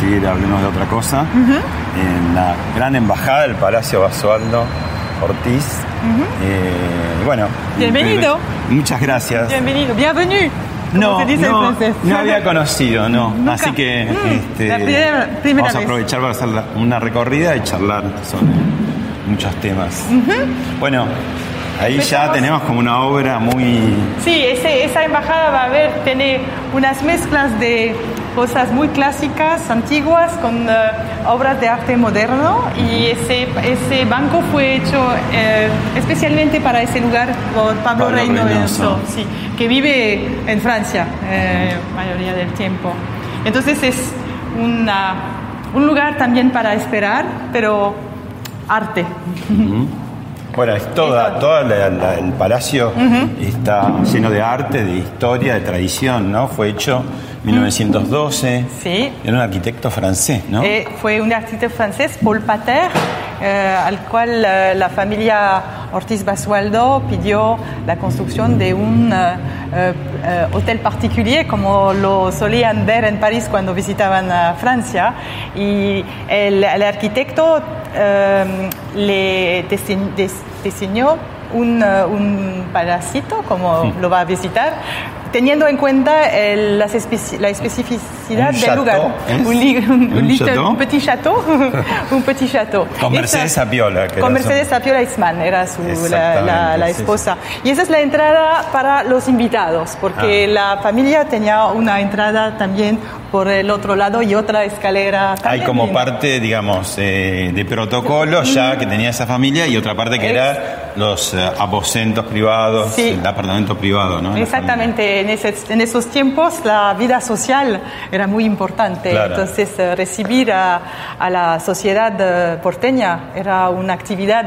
Recibir Hablemos de otra cosa. En la gran embajada del Palacio Basualdo Ortiz. Eh, bueno. Bienvenido. Muchas gracias. Bienvenido, bienvenue. como No, no, no había conocido, no. Nunca. Así que Mm, este, la primera- primera vamos a vez. aprovechar para hacer una recorrida y charlar sobre muchos temas. Bueno, ahí ya tenemos como una obra muy Sí, ese- esa embajada va a ver, tiene unas mezclas de cosas muy clásicas, antiguas, con eh, obras de arte moderno y ese, ese banco fue hecho eh, especialmente para ese lugar por Pablo, Pablo Reynoso, Reynoso. sí, que vive en Francia eh, mayoría del tiempo. Entonces es una- un lugar también para esperar, pero arte. Bueno, es toda, toda la- la- el palacio está lleno de arte, de historia, de tradición, ¿no? Fue hecho 1912. Sí. Era un arquitecto francés, ¿no? Eh, fue un arquitecto francés, Paul Pater, eh, al cual eh, la familia Ortiz Basualdo pidió la construcción de un eh, eh, eh, hotel particular, como lo solían ver en París cuando visitaban a Francia. Y el, el arquitecto le diseñó un, un palacito, como lo va a visitar, teniendo en cuenta el- las especi- la especificidad del lugar. ¿es? Un, un- ¿Un little- un petit chateau. un petit chateau. Con Mercedes Apiola, que era Con Mercedes Apiola Isman, era su, la, la- la sí, sí. esposa. Y esa es la entrada para los invitados, porque Ah. la familia tenía una entrada también por el otro lado y otra escalera. Hay también. como parte, digamos, eh, de protocolo ya que tenía esa familia y otra parte que Es- era los eh, aposentos privados, Sí. el apartamento privado, ¿no? Exactamente, en, ese- en esos tiempos la vida social era muy importante, Claro. entonces eh, recibir a, a la sociedad eh, porteña era una actividad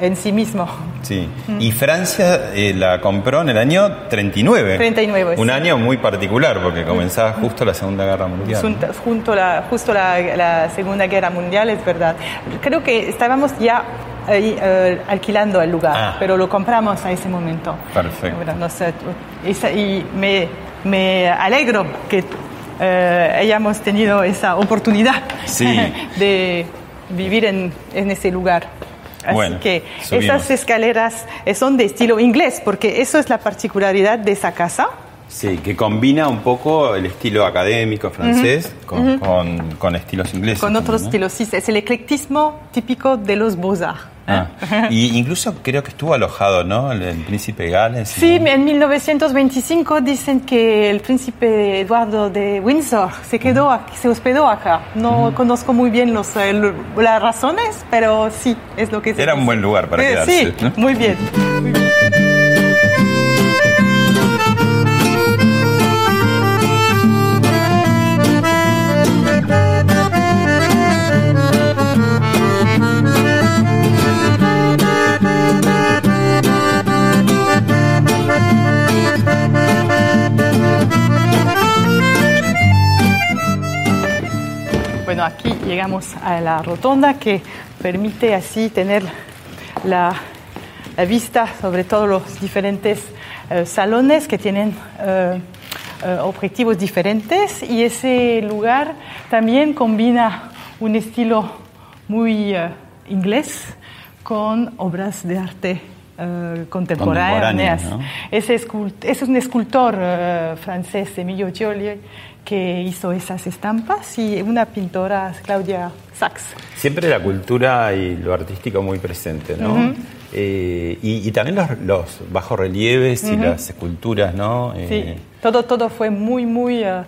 en sí mismo. Sí. Y Francia eh, la compró en el año 39. 39, Un sí. año muy particular porque comenzaba justo la Segunda Guerra Mundial. Junto, junto la, justo la, la Segunda Guerra Mundial, es verdad. Creo que estábamos ya ahí, eh, alquilando el lugar, Ah. pero lo compramos a ese momento. Perfecto. Y me, me alegro que eh, hayamos tenido esa oportunidad Sí. de vivir en, en ese lugar. Así Bueno, que subimos. esas escaleras eh, son de estilo inglés, porque eso es la particularidad de esa casa. Sí, que combina un poco el estilo académico francés con, con- con estilos ingleses. Con otros también, ¿no? estilos, sí, es el eclectismo típico de los beaux-arts. Ah, y incluso creo que estuvo alojado, ¿no? El, el príncipe Gales. Sí, ¿no? en 1925 dicen que el príncipe Eduardo de Windsor se quedó aquí, se hospedó acá. No conozco muy bien los, lo- las razones, pero sí, es lo que se Era un buen lugar para Eh, quedarse, Sí, ¿no? muy bien. Bueno, aquí llegamos a la rotonda que permite así tener la, la vista sobre todos los diferentes eh, salones que tienen eh, eh, objetivos diferentes y ese lugar también combina un estilo muy inglés con obras de arte eh, contemporáneas. ¿no? Ese es un escultor francés, Emilio Gioli, que hizo esas estampas y una pintora, Claudia Sachs. Siempre la cultura y lo artístico muy presente, ¿no? Eh, y, y también los, los bajorrelieves y las esculturas, ¿no? Sí, Eh, todo, todo fue muy, muy eh,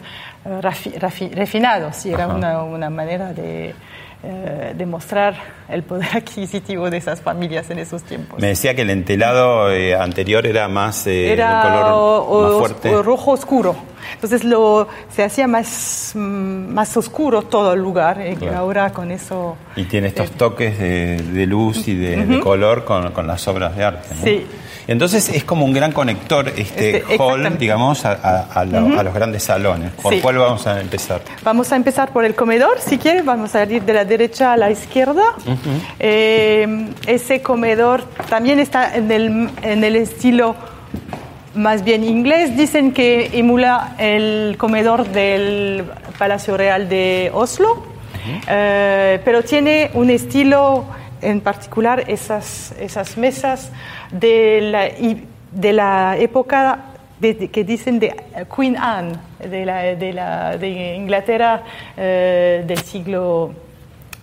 rafi- rafi- refinado. Sí, era una, una manera de, eh, de mostrar el poder adquisitivo de esas familias en esos tiempos. me decía que el entelado eh, anterior era más eh, era color o- más fuerte. o rojo oscuro. Entonces lo, se hacía más, mm, más oscuro todo el lugar y Claro. ahora con eso... Y tiene estos toques de, de luz y de, de color con, con las obras de arte. ¿no? Sí. Entonces es como un gran conector este, Este, hall, digamos, a, a- a lo- a los grandes salones. ¿Por Sí. cuál vamos a empezar? Vamos a empezar por el comedor, si quieres, vamos a ir de la derecha a la izquierda. Eh, ese comedor también está en el, en el estilo más bien inglés. Dicen que emula el comedor del Palacio Real de Oslo, Eh, pero tiene un estilo en particular, esas, esas mesas de la, de la época de- de- que dicen de Queen Anne, de, la, de, la, de Inglaterra eh, del siglo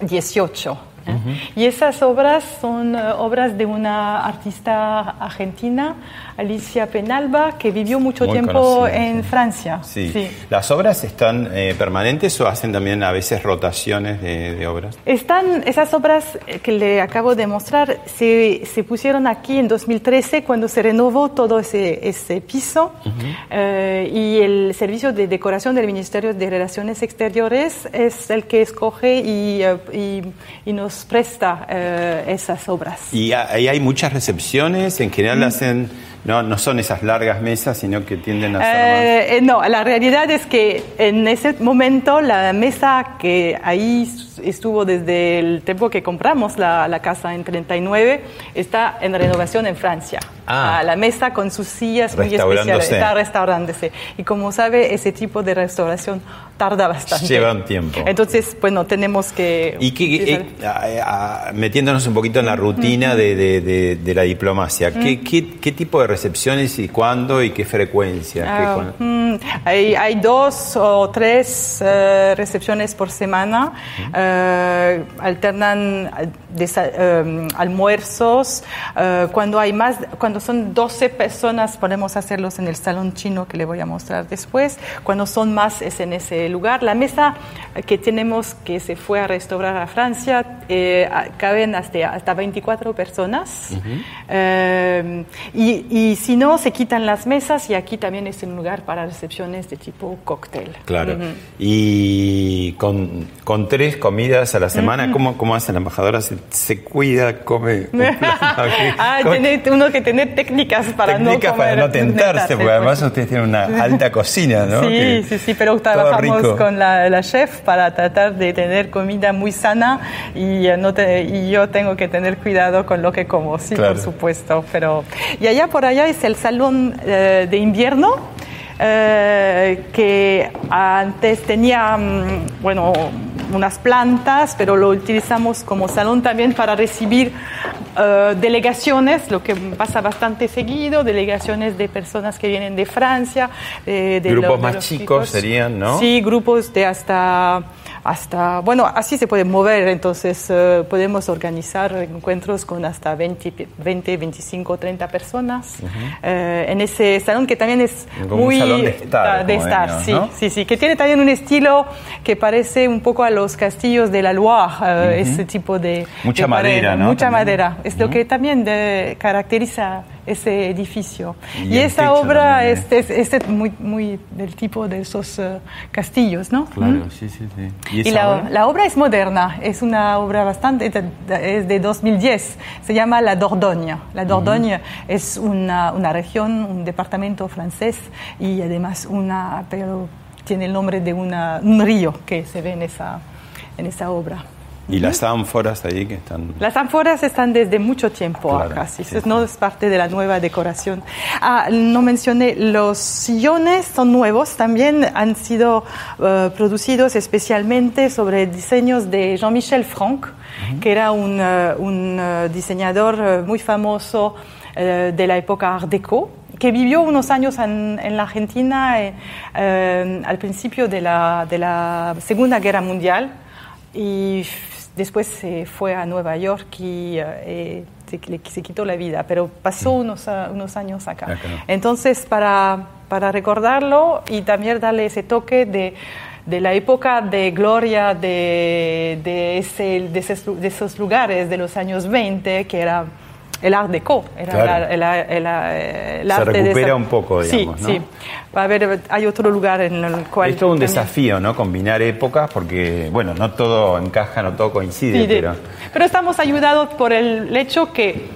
XVIII. ¿Eh? Y esas obras son eh, obras de una artista argentina, Alicia Penalba, que vivió mucho Muy tiempo conocida, en sí. Francia. Sí. Sí. ¿Las obras están eh, permanentes o hacen también a veces rotaciones de, de obras? Están esas obras eh, que le acabo de mostrar, se, se pusieron aquí en 2013 cuando se renovó todo ese, ese piso eh, y el servicio de decoración del Ministerio de Relaciones Exteriores es el que escoge y, y- y nos presta eh, esas obras. Y ahí hay muchas recepciones, en general Mm. hacen, no, no son esas largas mesas, sino que tienden a ser. Eh, eh, no, la realidad es que en ese momento la mesa que ahí estuvo desde el tiempo que compramos la, la casa en 39 está en renovación en Francia. Ah. la mesa con sus sillas muy especiales está restaurándose. Y como sabe, ese tipo de restauración tarda bastante. Lleva un tiempo. Entonces, bueno, tenemos que... Y que, eh, a- a- metiéndonos un poquito en la rutina de, de- de- de la diplomacia, ¿qué, qué, qué tipo de recepciones y cuándo y qué frecuencia? ¿Qué Ah, mm, hay, hay dos o tres eh, recepciones por semana. Eh, alternan eh, desa- eh, almuerzos. eh, cuando hay más, cuando son 12 personas, podemos hacerlos en el salón chino que le voy a mostrar después. Cuando son más es en ese lugar. La mesa que tenemos que se fue a restaurar a Francia caben hasta, hasta 24 personas. Y, y si no, se quitan las mesas y aquí también es un lugar para recepciones de tipo cóctel. Claro. Y con, con tres comidas a la semana, ¿cómo, ¿cómo hace la embajadora? ¿Se, se cuida, come un ah, ¿Cómo- tiene uno que tener técnicas para técnicas no para comer, no tentarse, porque además pues. ustedes tienen una alta cocina, ¿no? Sí, Que- sí, sí, pero trabajamos rico. con la, la chef para tratar de tener comida muy sana y, eh, no te- y yo tengo que tener cuidado con lo que como, sí, Claro. por supuesto. Pero, y allá por allá es el salón eh, de invierno. eh, que antes tenía, mm, bueno, unas plantas, pero lo utilizamos como salón también para recibir eh, delegaciones, lo que pasa bastante seguido, delegaciones de personas que vienen de Francia, eh, de Grupos lo- de más los chicos serían, ¿no? Sí, grupos de hasta, hasta, bueno, así se puede mover, entonces eh, podemos organizar encuentros con hasta 20, 20 25, 30 personas eh, en ese salón que también es Como un muy salón de estar, de sí, ¿no? sí, sí, que tiene también un estilo que parece un poco a los castillos de la Loire, eh, ese tipo de Mucha de pared, madera, ¿no? Mucha También. madera, es lo que también de- caracteriza ese edificio. Y Y, techo obra es, es, es muy, muy del tipo de esos eh, castillos, ¿no? Claro, sí, sí, sí. ¿Y, Y esa la, obra? la obra es moderna, es una obra bastante, es de 2010, se llama La Dordogne. La Dordogne es una, una región, un departamento francés y además una, pero tiene el nombre de una, un río que se ve en esa, en esa obra. Y las ánforas ahí que están... Las ánforas están desde mucho tiempo Claro, acá, sí, sí, no es parte de la nueva decoración. Ah, no mencioné, los sillones son nuevos, también han sido eh, producidos especialmente sobre diseños de Jean-Michel Franck, que era un, eh, un, eh, diseñador muy famoso de la época Art Deco que vivió unos años en, en la Argentina eh, al principio de la, de la Segunda Guerra Mundial y después se fue a Nueva York y eh, se, le- se quitó la vida, pero pasó unos, ah, unos años acá. Acá. Entonces, para, para recordarlo y también darle ese toque de, de la época de gloria de, de, ese- de esos, de esos lugares de los años 20, que era el Art Deco, era Claro. el, el- el- el Se arte de recupera esa- un poco, digamos, Sí, ¿no? sí. Va a haber, hay otro lugar en el cual... Es todo un también- desafío, ¿no? Combinar épocas porque, bueno, no todo encaja, no todo coincide, Sí, de- pero... pero estamos ayudados por el hecho que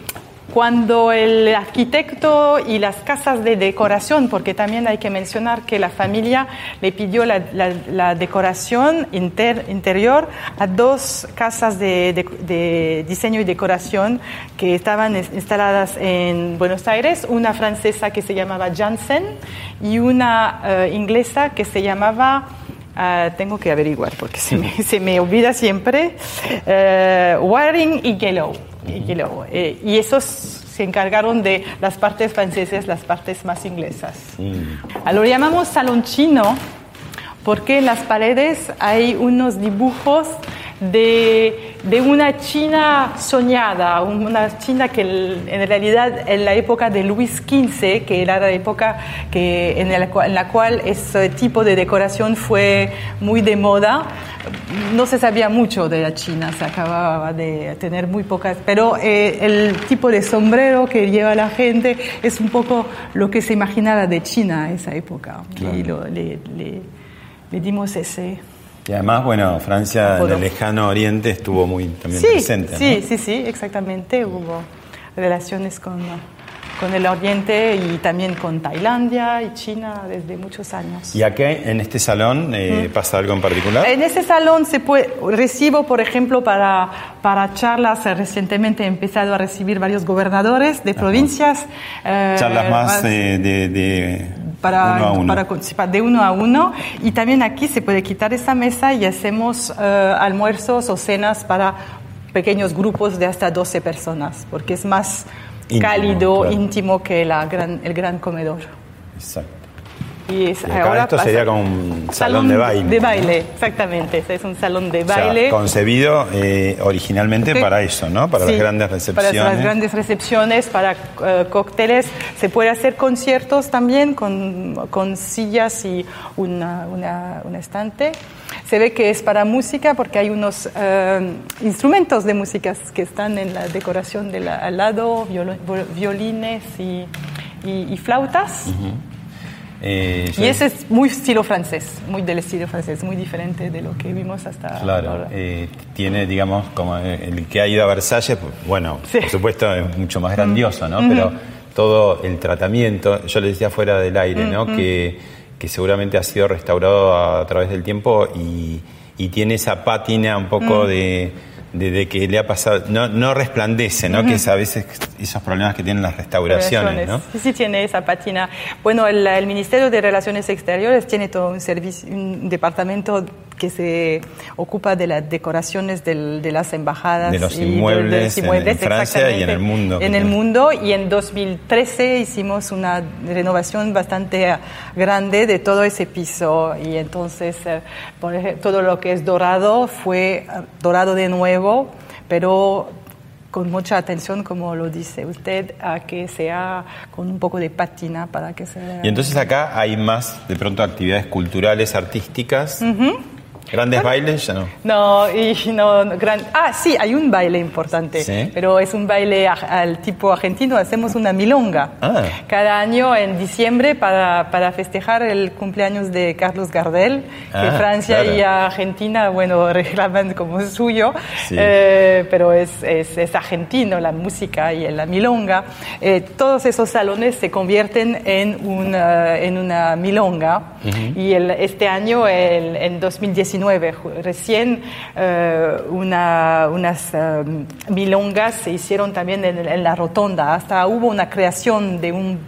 cuando el arquitecto y las casas de decoración, porque también hay que mencionar que la familia le pidió la, decoración inter- interior a dos casas de, diseño y decoración que estaban es- instaladas en Buenos Aires, una francesa que se llamaba Janssen y una eh, inglesa que se llamaba... Ah, tengo que averiguar porque se me, se me olvida siempre. Eh, Waring y Yellow. Y, Yellow. Eh, y esos se encargaron de las partes francesas, las partes más inglesas. Ah, Lo llamamos salón chino porque en las paredes hay unos dibujos de, de una China soñada, una China que en realidad en la época de Luis XV, que era la época que, en, la, cual- en la cual ese tipo de decoración fue muy de moda, no se sabía mucho de la China, se acababa de tener muy pocas, pero eh, el tipo de sombrero que lleva la gente es un poco lo que se imaginaba de China a esa época. Y lo- le, le- le dimos ese... Y además, bueno, Francia en el lejano oriente estuvo muy también Sí, presente, sí, ¿no? sí, sí, exactamente. Hubo relaciones con, con el Oriente y también con Tailandia y China desde muchos años. ¿Y acá en este salón eh, pasa algo en particular? En ese salón se puede, recibo, por ejemplo, para, para charlas, eh, recientemente he empezado a recibir varios gobernadores de provincias. eh, Charlas más eh, de, de para, uno a uno. para participar de uno a uno. Y también aquí se puede quitar esa mesa y hacemos eh, almuerzos o cenas para pequeños grupos de hasta 12 personas, porque es más Íntimo, cálido, claro. íntimo que la gran, el gran comedor. Exacto. Y es- Y acá esto sería como un salón de baile, De ¿no? baile, exactamente. Es un salón de O sea, baile. concebido eh, originalmente Sí. para eso, ¿no? Para Sí, las grandes recepciones. Para las grandes recepciones, para eh, cócteles. Se puede hacer conciertos también con, con sillas y una, una- un estante. Se ve que es para música porque hay unos eh, instrumentos de música que están en la decoración de la- al lado, violo- violines y, y- y flautas. Eh, Y ese es muy estilo francés, muy del estilo francés, muy diferente de lo que vimos hasta Claro, ahora. eh, tiene, digamos, como el que ha ido a Versalles, pues, bueno, Sí. por supuesto es mucho más grandioso, ¿no? Pero todo el tratamiento, yo le decía fuera del aire, ¿no? Que, que seguramente ha sido restaurado a, través del tiempo y, y tiene esa pátina un poco de, de, de que le ha pasado, no, no resplandece, ¿no? Que es a veces esos problemas que tienen las restauraciones, ¿no? Sí, sí tiene esa patina. Bueno, el, el Ministerio de Relaciones Exteriores tiene todo un servicio, un departamento que se ocupa de las decoraciones del- de las embajadas De los y inmuebles en- en Francia y en el mundo, En el mundo y en 2013 hicimos una renovación bastante grande de todo ese piso y entonces eh, por ejemplo, todo lo que es dorado fue eh, dorado de nuevo, pero con mucha atención, como lo dice usted, a que sea con un poco de patina para que se vea. Y entonces acá hay más, de pronto, actividades culturales, artísticas. Grandes bailes, ya no. No, y no, no, gran... Ah, sí, hay un baile importante, Sí. pero es un baile al tipo argentino, hacemos una milonga. Ah. Cada año en diciembre para, para festejar el cumpleaños de Carlos Gardel, que Ah, Francia claro. y Argentina, bueno, reclaman como suyo, Sí. eh, pero es, es, es argentino la música y la milonga. Eh, todos esos salones se convierten en una, en una milonga y el, este año, el- en 2019, Recién eh, una- unas eh, milongas se hicieron también en, la rotonda. Hasta hubo una creación de un,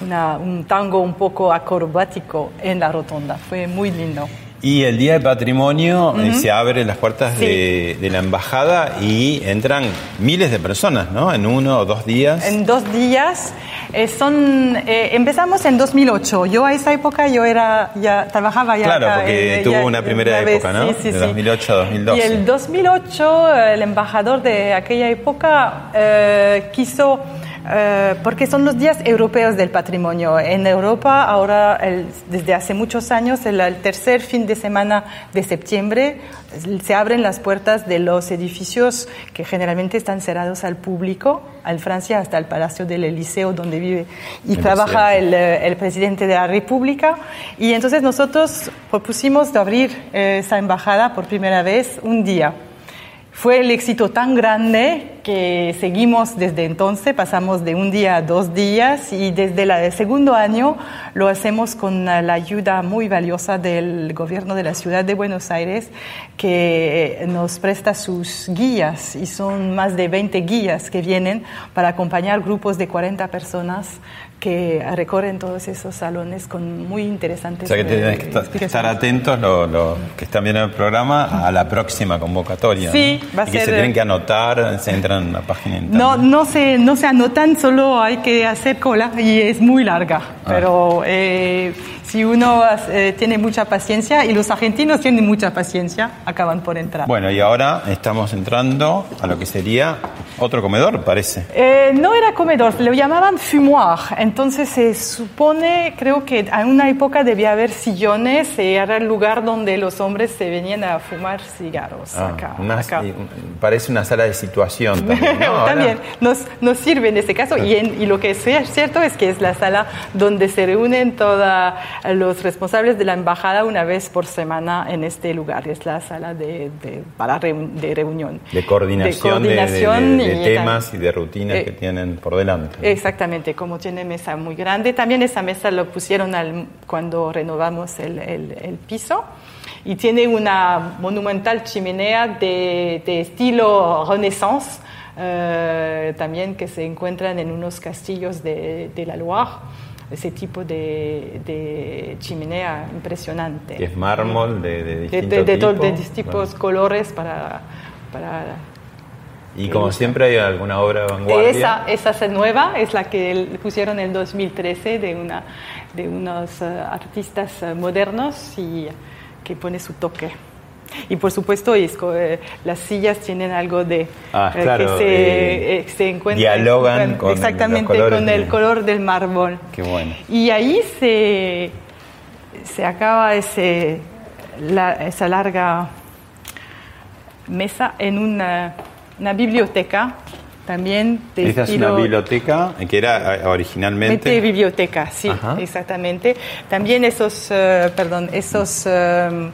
un tango un poco acrobático en la rotonda. Fue muy lindo. Y el Día del Patrimonio eh, se abren las puertas Sí. de, de la embajada y entran miles de personas, ¿no? En uno o dos días. En dos días. eh, son, eh, empezamos en 2008. Yo a esa época yo era ya trabajaba ya. Claro, acá, porque tuvo ya una primera vez, época, ¿no? Sí, sí, De sí. 2008 a 2012. Y el 2008 el embajador de aquella época eh, quiso eh, porque son los días europeos del patrimonio. En Europa ahora el- desde hace muchos años el, el tercer fin de semana de septiembre se abren las puertas de los edificios que generalmente están cerrados al público, en Francia hasta el Palacio del Eliseo donde vive y El trabaja presidente. el, eh, el presidente de la República. Y entonces nosotros propusimos de abrir eh, esa embajada por primera vez un día. Fue el éxito tan grande que seguimos desde entonces, pasamos de un día a dos días y desde el segundo año lo hacemos con la ayuda muy valiosa del gobierno de la ciudad de Buenos Aires que nos presta sus guías y son más de 20 guías que vienen para acompañar grupos de 40 personas que recorren todos esos salones con muy interesantes O sea que eh, tenés que estar atentos, los los que están viendo el programa, a la próxima convocatoria. Sí, ¿no? va a y que ser- se tienen que anotar, se entran en la página de No, internet. no se, no se anotan, solo hay que hacer cola y es muy larga. Ah. Pero eh, si uno eh, tiene mucha paciencia, y los argentinos tienen mucha paciencia, acaban por entrar. Bueno, y ahora estamos entrando a lo que sería otro comedor, parece. Eh, no era comedor, lo llamaban fumoir. Entonces se supone, creo que en una época debía haber sillones y era el lugar donde los hombres se venían a fumar cigarros. Ah, acá, una- acá. parece una sala de situación también. ¿no? También nos, nos sirve en este caso y, en- y lo que es cierto es que es la sala donde se reúnen todos los responsables de la embajada una vez por semana en este lugar. Es la sala de, de- para reun- de reunión. de coordinación de, coordinación de- de y temas y de rutinas eh, que tienen por delante. Exactamente, como tiene mesa muy grande. También esa mesa lo pusieron al- cuando renovamos el, el- el piso. Y tiene una monumental chimenea de, de estilo Renaissance, eh, también que se encuentran en unos castillos de, de la Loire. Ese tipo de, de chimenea impresionante. que es mármol de, de de, distinto de, de to- tipo. de distintos colores para, para Y como siempre hay alguna obra de vanguardia. esa, esa es nueva, es la que pusieron en 2013 de, una, de unos eh, artistas eh, modernos y que pone su toque. Y por supuesto, es eh, las sillas tienen algo de Ah, eh, claro, que se, eh, eh, se encuentra dialogan con exactamente los con el de- color del mármol. Qué bueno. Y ahí se, se acaba ese, la- esa larga mesa en una, una biblioteca también de Esta es una biblioteca que era eh, originalmente. Mente biblioteca, sí, Ajá. exactamente. También esos, eh, perdón, esos eh,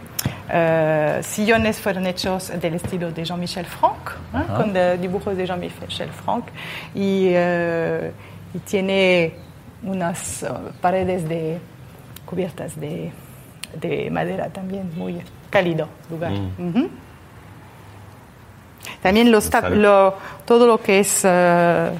eh, sillones fueron hechos del estilo de Jean-Michel Franck, ¿eh? con de- dibujos de Jean-Michel Franck, y, eh, y tiene unas eh, paredes de, cubiertas de, de madera también, muy cálido lugar. Ujú. También los tap- Sal- lo- todo lo que es eh,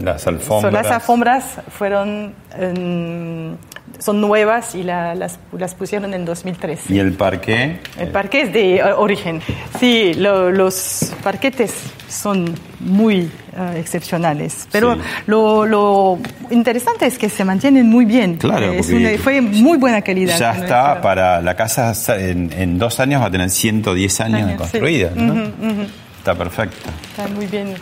Las alfombras. son las alfombras fueron em, son nuevas y la- las, las pusieron en 2013. Y el parque. El parque es de eh, origen. Sí, lo- los parquetes son muy eh, excepcionales, pero Sí. lo, lo interesante es que se mantienen muy bien. Claro, Es una- fue muy buena calidad. Ya está para la casa en, en dos años va a tener 110 años Años, sí. construida. ¿no? Está perfecto. Está muy bien.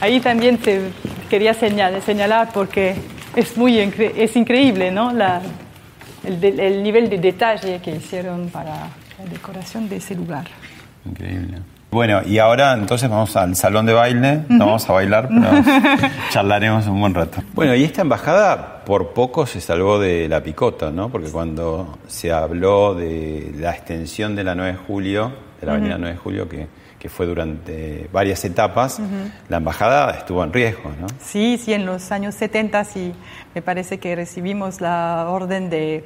Ahí también te quería señalar, señalar porque es muy incre- es increíble, ¿no? La, el, de- el nivel de detalle que hicieron para la decoración de ese lugar. Increíble. Bueno, y ahora entonces vamos al salón de baile, no vamos a bailar, pero charlaremos un buen rato. Bueno, y esta embajada por poco se salvó de la picota, ¿no? Porque cuando se habló de la extensión de la 9 de julio, de la avenida 9 de julio, que, que fue durante varias etapas, la embajada estuvo en riesgo, ¿no? Sí, sí, en los años 70 sí, me parece que recibimos la orden de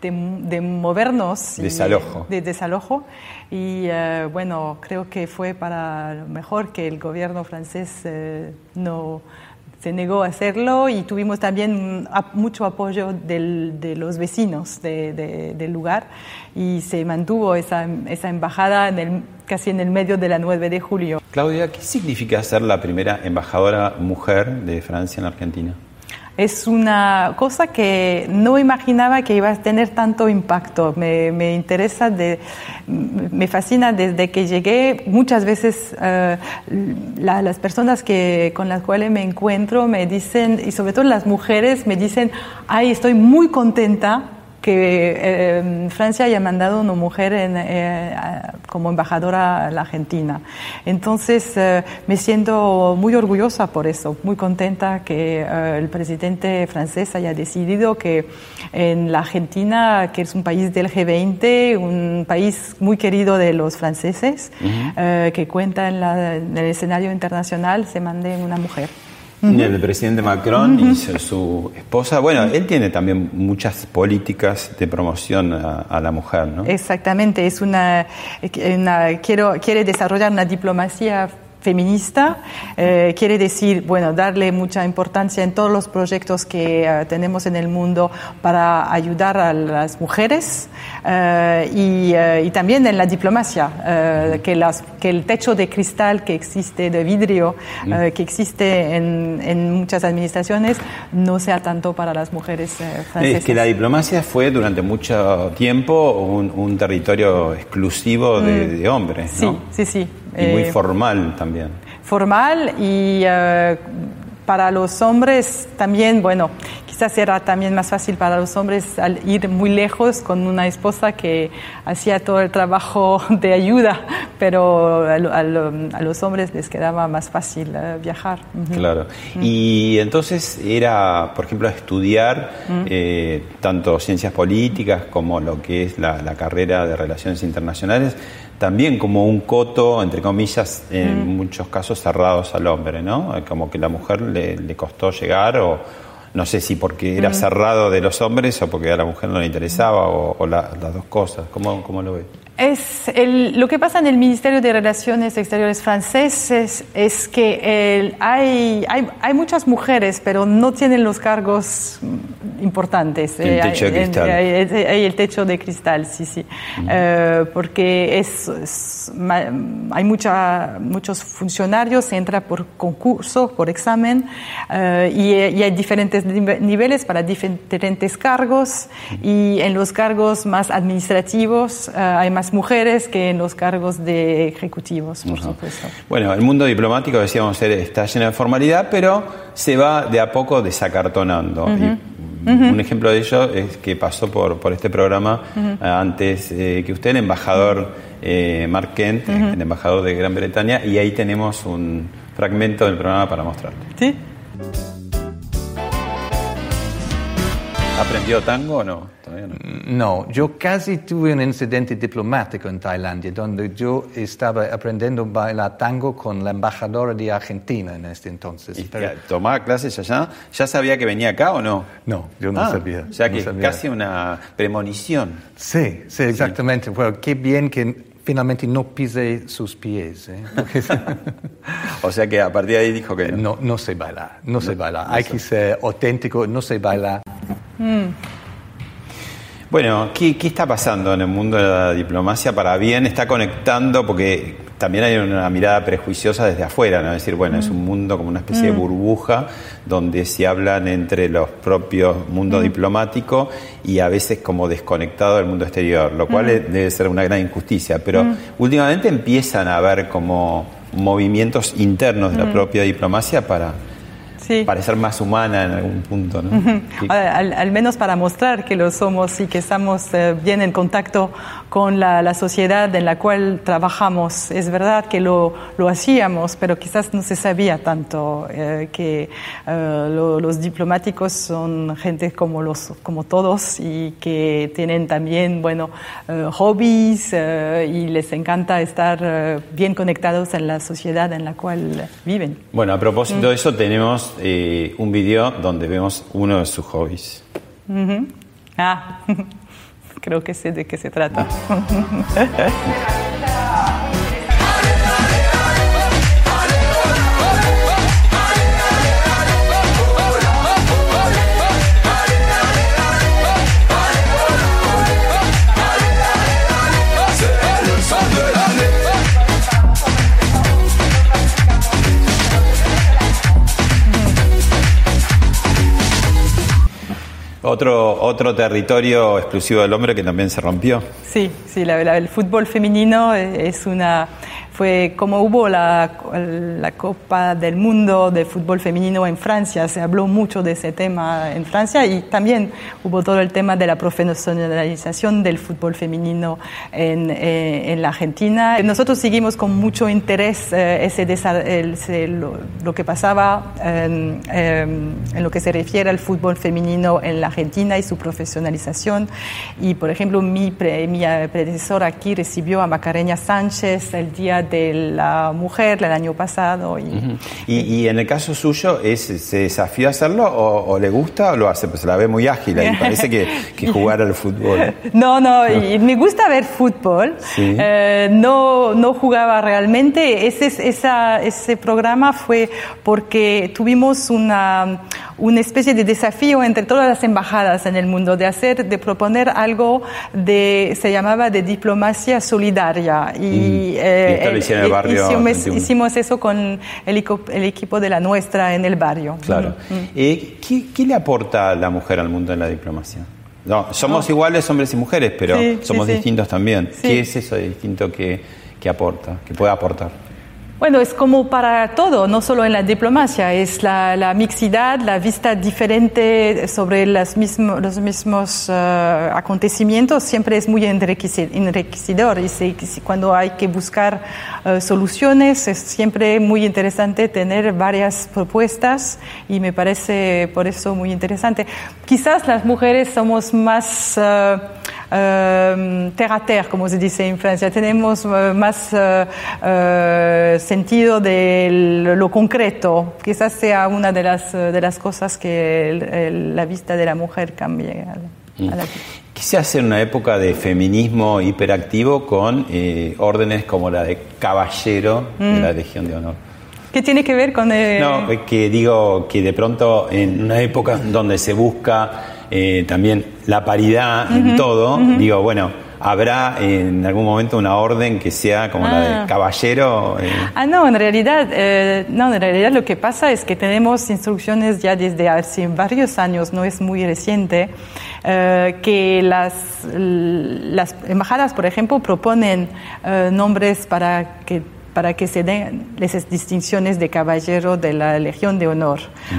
de, de movernos. y- Desalojo. de desalojo. Y eh, bueno, creo que fue para lo mejor que el gobierno francés eh, no se negó a hacerlo y tuvimos también mucho apoyo del- de los vecinos de- de- del lugar y se mantuvo esa, esa embajada en el, casi en el medio de la 9 de julio. Claudia, ¿qué significa ser la primera embajadora mujer de Francia en Argentina? Es una cosa que no imaginaba que iba a tener tanto impacto. Me, me interesa, de, me fascina desde que llegué. Muchas veces eh, la- las personas que, con las cuales me encuentro me dicen, y sobre todo las mujeres, me dicen, ay, estoy muy contenta que eh, Francia haya mandado una mujer en, eh, como embajadora a la Argentina. Entonces eh, me siento muy orgullosa por eso, muy contenta que eh, el presidente francés haya decidido que en la Argentina, que es un país del G20, un país muy querido de los franceses, que cuenta en, la- en el escenario internacional, se mande una mujer. El presidente Macron y su, su esposa, bueno, él tiene también muchas políticas de promoción a, a la mujer, ¿no? Exactamente, es una, una- quiero, quiere desarrollar una diplomacia feminista, eh, quiere decir, bueno, darle mucha importancia en todos los proyectos que eh, tenemos en el mundo para ayudar a las mujeres eh, y, y también en la diplomacia, que, las, que el techo de cristal que existe, de vidrio, que existe en, en muchas administraciones, no sea tanto para las mujeres francesas. Es que la diplomacia fue durante mucho tiempo un, un territorio exclusivo de, de hombres, Sí, ¿no? sí, sí. Y muy Eh, formal también. formal y eh, para los hombres también, bueno, quizás era también más fácil para los hombres al ir muy lejos con una esposa que hacía todo el trabajo de ayuda, pero a, a lo- a los hombres les quedaba más fácil eh, viajar. Ujú. Claro. Y entonces era, por ejemplo, estudiar eh, tanto ciencias políticas como lo que es la, la carrera de relaciones internacionales, también como un coto, entre comillas, en muchos casos cerrados al hombre, ¿no? Como que la mujer le, le costó llegar o no sé si porque era cerrado de los hombres o porque a la mujer no le interesaba o, o la- las dos cosas. ¿Cómo, cómo lo ves? Es el- lo que pasa en el Ministerio de Relaciones Exteriores francés es, es que el- hay, hay, hay muchas mujeres, pero no tienen los cargos mm, importantes. El Eh, techo de hay- cristal. Hay, el techo de cristal, sí, sí. Eh, porque es, es hay mucha, muchos funcionarios, se entra por concurso, por examen, eh, y, y hay diferentes nive- niveles para diferentes cargos, y en los cargos más administrativos eh, hay más mujeres que en los cargos de ejecutivos, por supuesto. Bueno, el mundo diplomático, decíamos, era- está lleno de formalidad, pero se va de a poco desacartonando. Y Un ejemplo de ello es que pasó por, por este programa eh, antes eh, que usted, el embajador eh, Mark Kent, el embajador de Gran Bretaña, y ahí tenemos un fragmento del programa para mostrarle. ¿Sí? ¿Aprendió tango o no? Todavía no. No, yo casi tuve un incidente diplomático en Tailandia, donde yo estaba aprendiendo a bailar tango con la embajadora de Argentina en este entonces. ¿Y Pero- tomaba clases allá? ¿Ya sabía que venía acá o no? no, yo no Ah, sabía. O sea no que sabía. casi una premonición. Sí, sí, exactamente. Bueno, qué bien que finalmente no pisé sus pies. ¿eh? O sea que a partir de ahí dijo que no. no, no sé bailar, no sé bailar. Hay que ser auténtico, no sé bailar. Bueno, ¿qué, qué está pasando en el mundo de la diplomacia para bien? Está conectando, porque también hay una mirada prejuiciosa desde afuera, ¿no? Es decir, bueno, es un mundo como una especie de burbuja donde se hablan entre los propios mundo diplomático y a veces como desconectado del mundo exterior, lo cual debe ser una gran injusticia. Pero últimamente empiezan a haber como movimientos internos de la propia diplomacia para Sí. parecer más humana en algún punto, ¿no? ¿Qué- Al, al menos para mostrar que lo somos y que estamos eh, bien en contacto con la, la sociedad en la cual trabajamos. Es verdad que lo, lo hacíamos, pero quizás no se sabía tanto eh, que eh, lo- los diplomáticos son gente como, los, como todos y que tienen también bueno, eh, hobbies eh, y les encanta estar eh, bien conectados en la sociedad en la cual viven. Bueno, a propósito de eso, tenemos eh, un video donde vemos uno de sus hobbies. Ah. creo que sé de qué se trata. Otro, otro territorio exclusivo del hombre que también se rompió. Sí, sí, la- el fútbol femenino es una fue como hubo la, la Copa del Mundo de fútbol femenino en Francia, se habló mucho de ese tema en Francia y también hubo todo el tema de la profesionalización del fútbol femenino en, eh, en la Argentina. Nosotros seguimos con mucho interés eh, ese desa- el- se- lo, lo que pasaba en, eh, en lo que se refiere al fútbol femenino en la Argentina y su profesionalización. Y, por ejemplo, mi, pre- mi predecesor aquí recibió a Macarena Sánchez el Día de la Mujer el año pasado. Y, Y, y en el caso suyo, ¿es, ¿se desafió a hacerlo o, o le gusta o lo hace? Pues se la ve muy ágil y parece que, que jugar al fútbol. No, no, y me gusta ver fútbol. Sí. Eh, no, no jugaba realmente. Ese, esa- ese programa fue porque tuvimos una, una especie de desafío entre todas las embajadas en el mundo de hacer, de proponer algo de, se llamaba de diplomacia solidaria. Y, Mm. Y esto lo hicieron en el barrio hicimos, 21. hicimos eso con el, equipo- el equipo de la nuestra en el barrio. Claro. Mm. Eh, ¿qué, qué le aporta la mujer al mundo de la diplomacia? No, somos iguales hombres y mujeres, pero Sí, somos sí. distintos también. ¿Qué es eso de distinto que, que aporta, que puede aportar? Bueno, es como para todo, no solo en la diplomacia, es la, la mixidad, la vista diferente sobre las mismo- los mismos eh, acontecimientos, siempre es muy enriquece- enriquecedor y si cuando hay que buscar eh, soluciones es siempre muy interesante tener varias propuestas y me parece por eso muy interesante. Quizás las mujeres somos más... eh, eh, terre a terre, como se dice en Francia. Tenemos eh, más eh, eh, sentido de lo concreto. Quizás sea una de las, eh, de las cosas que el- el- la vista de la mujer cambie. a la- a la- ¿Qué se hace en una época de feminismo hiperactivo con eh, órdenes como la de caballero Mm. de la Legión de Honor? ¿Qué tiene que ver con el... No, es que digo que de pronto en una época donde se busca eh, también la paridad en todo, digo, bueno, habrá en algún momento una orden que sea como la Ah. de caballero. eh, Ah, no, en realidad, eh, no, en realidad lo que pasa es que tenemos instrucciones ya desde hace varios años, no es muy reciente, eh, que las, las embajadas, por ejemplo, proponen eh, nombres para que para que se den esas distinciones de caballero de la Legión de Honor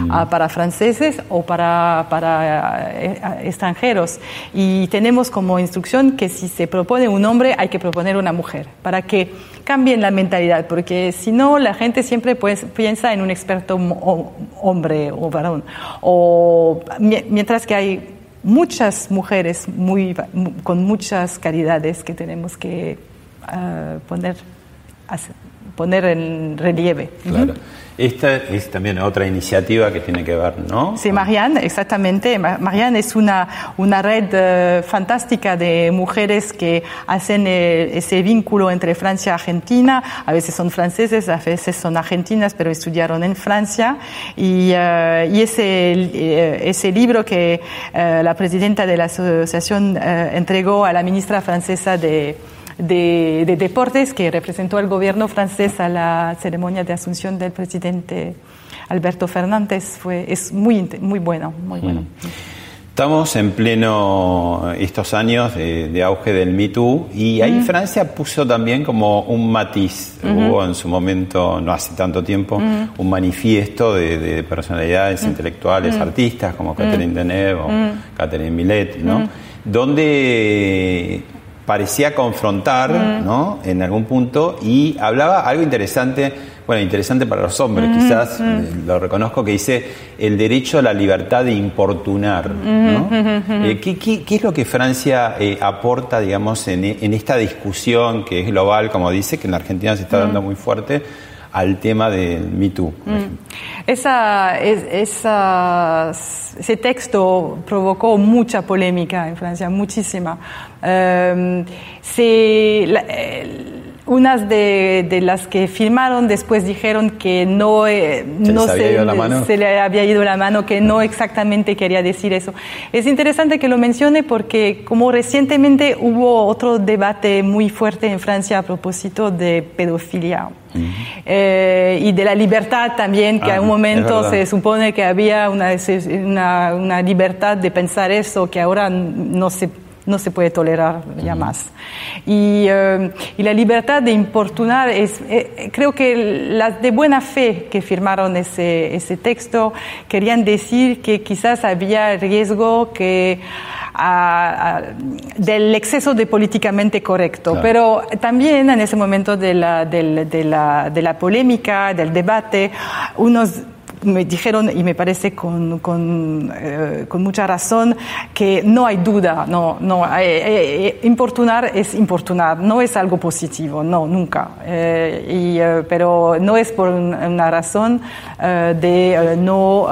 ah, para franceses o para, para eh, extranjeros. Y tenemos como instrucción que si se propone un hombre hay que proponer una mujer, para que cambien la mentalidad, porque si no la gente siempre pues, piensa en un experto hombre o varón. O, mi- mientras que hay muchas mujeres muy, mu- con muchas calidades que tenemos que ah, poner, hacer- poner en relieve. Claro. Esta es también otra iniciativa que tiene que ver, ¿no? Sí, Marianne, exactamente. Ma- Marianne es una, una red eh, fantástica de mujeres que hacen eh, ese vínculo entre Francia y Argentina. A veces son franceses, a veces son argentinas, pero estudiaron en Francia. Y, eh, y ese, ese libro que la presidenta de la asociación entregó a la ministra francesa de, de, de deportes que representó al gobierno francés a la ceremonia de asunción del presidente Alberto Fernández. Fue es muy muy bueno muy bueno. Estamos en pleno estos años de, de auge del Me Too y ahí Francia puso también como un matiz. Hubo en su momento, no hace tanto tiempo, un manifiesto de, de personalidades intelectuales, artistas como Catherine Deneuve o Catherine Millet, ¿no? Donde parecía confrontar, ¿no? En algún punto y hablaba algo interesante, bueno, interesante para los hombres, quizás eh, lo reconozco que dice el derecho a la libertad de importunar, ¿no? Eh, ¿qué, qué, qué es lo que Francia eh, aporta, digamos, en, en esta discusión que es global, como dice, que en la Argentina se está dando muy fuerte? Al tema del Me Too. por ejemplo. Esa, es- esa- ese texto provocó mucha polémica en Francia, muchísima. Eh, se- la- eh, unas de, de las que firmaron después dijeron que no, eh, ¿Se no mano? se le había ido la mano, que no exactamente quería decir eso. Es interesante que lo mencione porque como recientemente hubo otro debate muy fuerte en Francia a propósito de pedofilia. Eh, y de la libertad también, que Ah, a un momento se supone que había una, una, una libertad de pensar eso que ahora no se, no se puede tolerar ya más. Y, eh, y la libertad de importunar es, eh, creo que las de buena fe que firmaron ese, ese texto querían decir que quizás había riesgo que a- a- del exceso de políticamente correcto, Claro. pero también en ese momento de la, de la, de la polémica, del debate, unos me dijeron, y me parece con, con, eh, con mucha razón, que no hay duda, no, no, eh, eh, importunar es importunar, no es algo positivo, no, nunca. Y, pero no es por un- una razón de no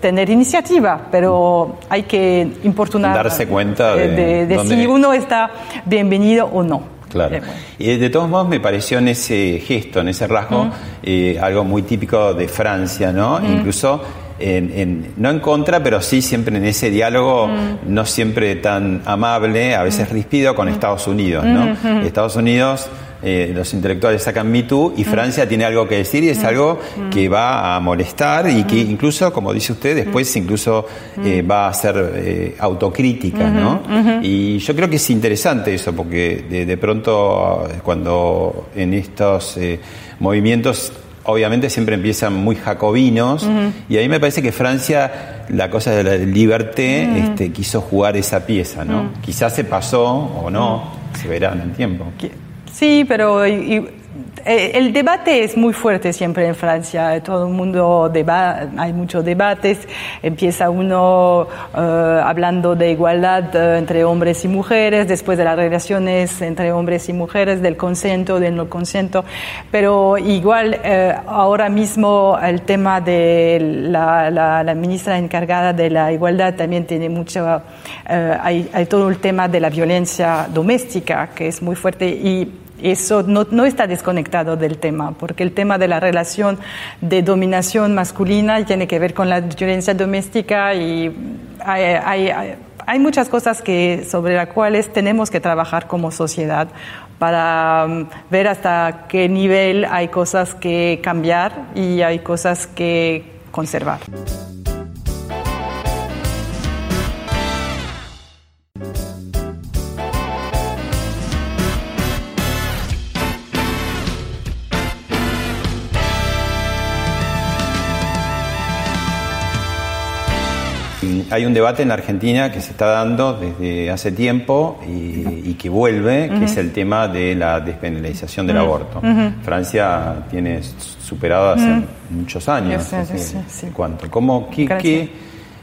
tener iniciativa, pero hay que importunar. Darse cuenta de si uno está bienvenido o no. Claro. Eh, de todos modos me pareció en ese gesto, en ese rasgo, eh, algo muy típico de Francia, ¿no? Incluso en, en- no en contra, pero sí siempre en ese diálogo no siempre tan amable, a veces ríspido con Estados Unidos, ¿no? Estados Unidos eh, los intelectuales sacan Me Too y Francia tiene algo que decir y es algo que va a molestar y que incluso, como dice usted, después incluso eh, va a ser eh, autocrítica, ¿no? Y yo creo que es interesante eso, porque de, de pronto cuando en estos movimientos obviamente siempre empiezan muy jacobinos y ahí me parece que Francia la cosa de la liberté este, quiso jugar esa pieza, ¿no? Quizás se pasó o no, se verá en el tiempo. Sí, pero y- eh, el debate es muy fuerte siempre en Francia. Todo el mundo deba hay muchos debates. Empieza uno eh, hablando de igualdad eh, entre hombres y mujeres, después de las relaciones entre hombres y mujeres, del consento, del no consento. Pero igual ahora mismo el tema de la, la- la ministra encargada de la igualdad también tiene mucho. hay, hay todo el tema de la violencia doméstica que es muy fuerte y eso no, está desconectado del tema, porque el tema de la relación de dominación masculina tiene que ver con la violencia doméstica y hay muchas cosas que, sobre las cuales tenemos que trabajar como sociedad para mm, ver hasta qué nivel hay cosas que cambiar y hay cosas que conservar. Hay un debate en Argentina que se está dando desde hace tiempo y, y que vuelve, que es el tema de la despenalización del aborto. Francia tiene superado hace muchos años. Sí. ¿Cuánto? ¿Cómo, qué,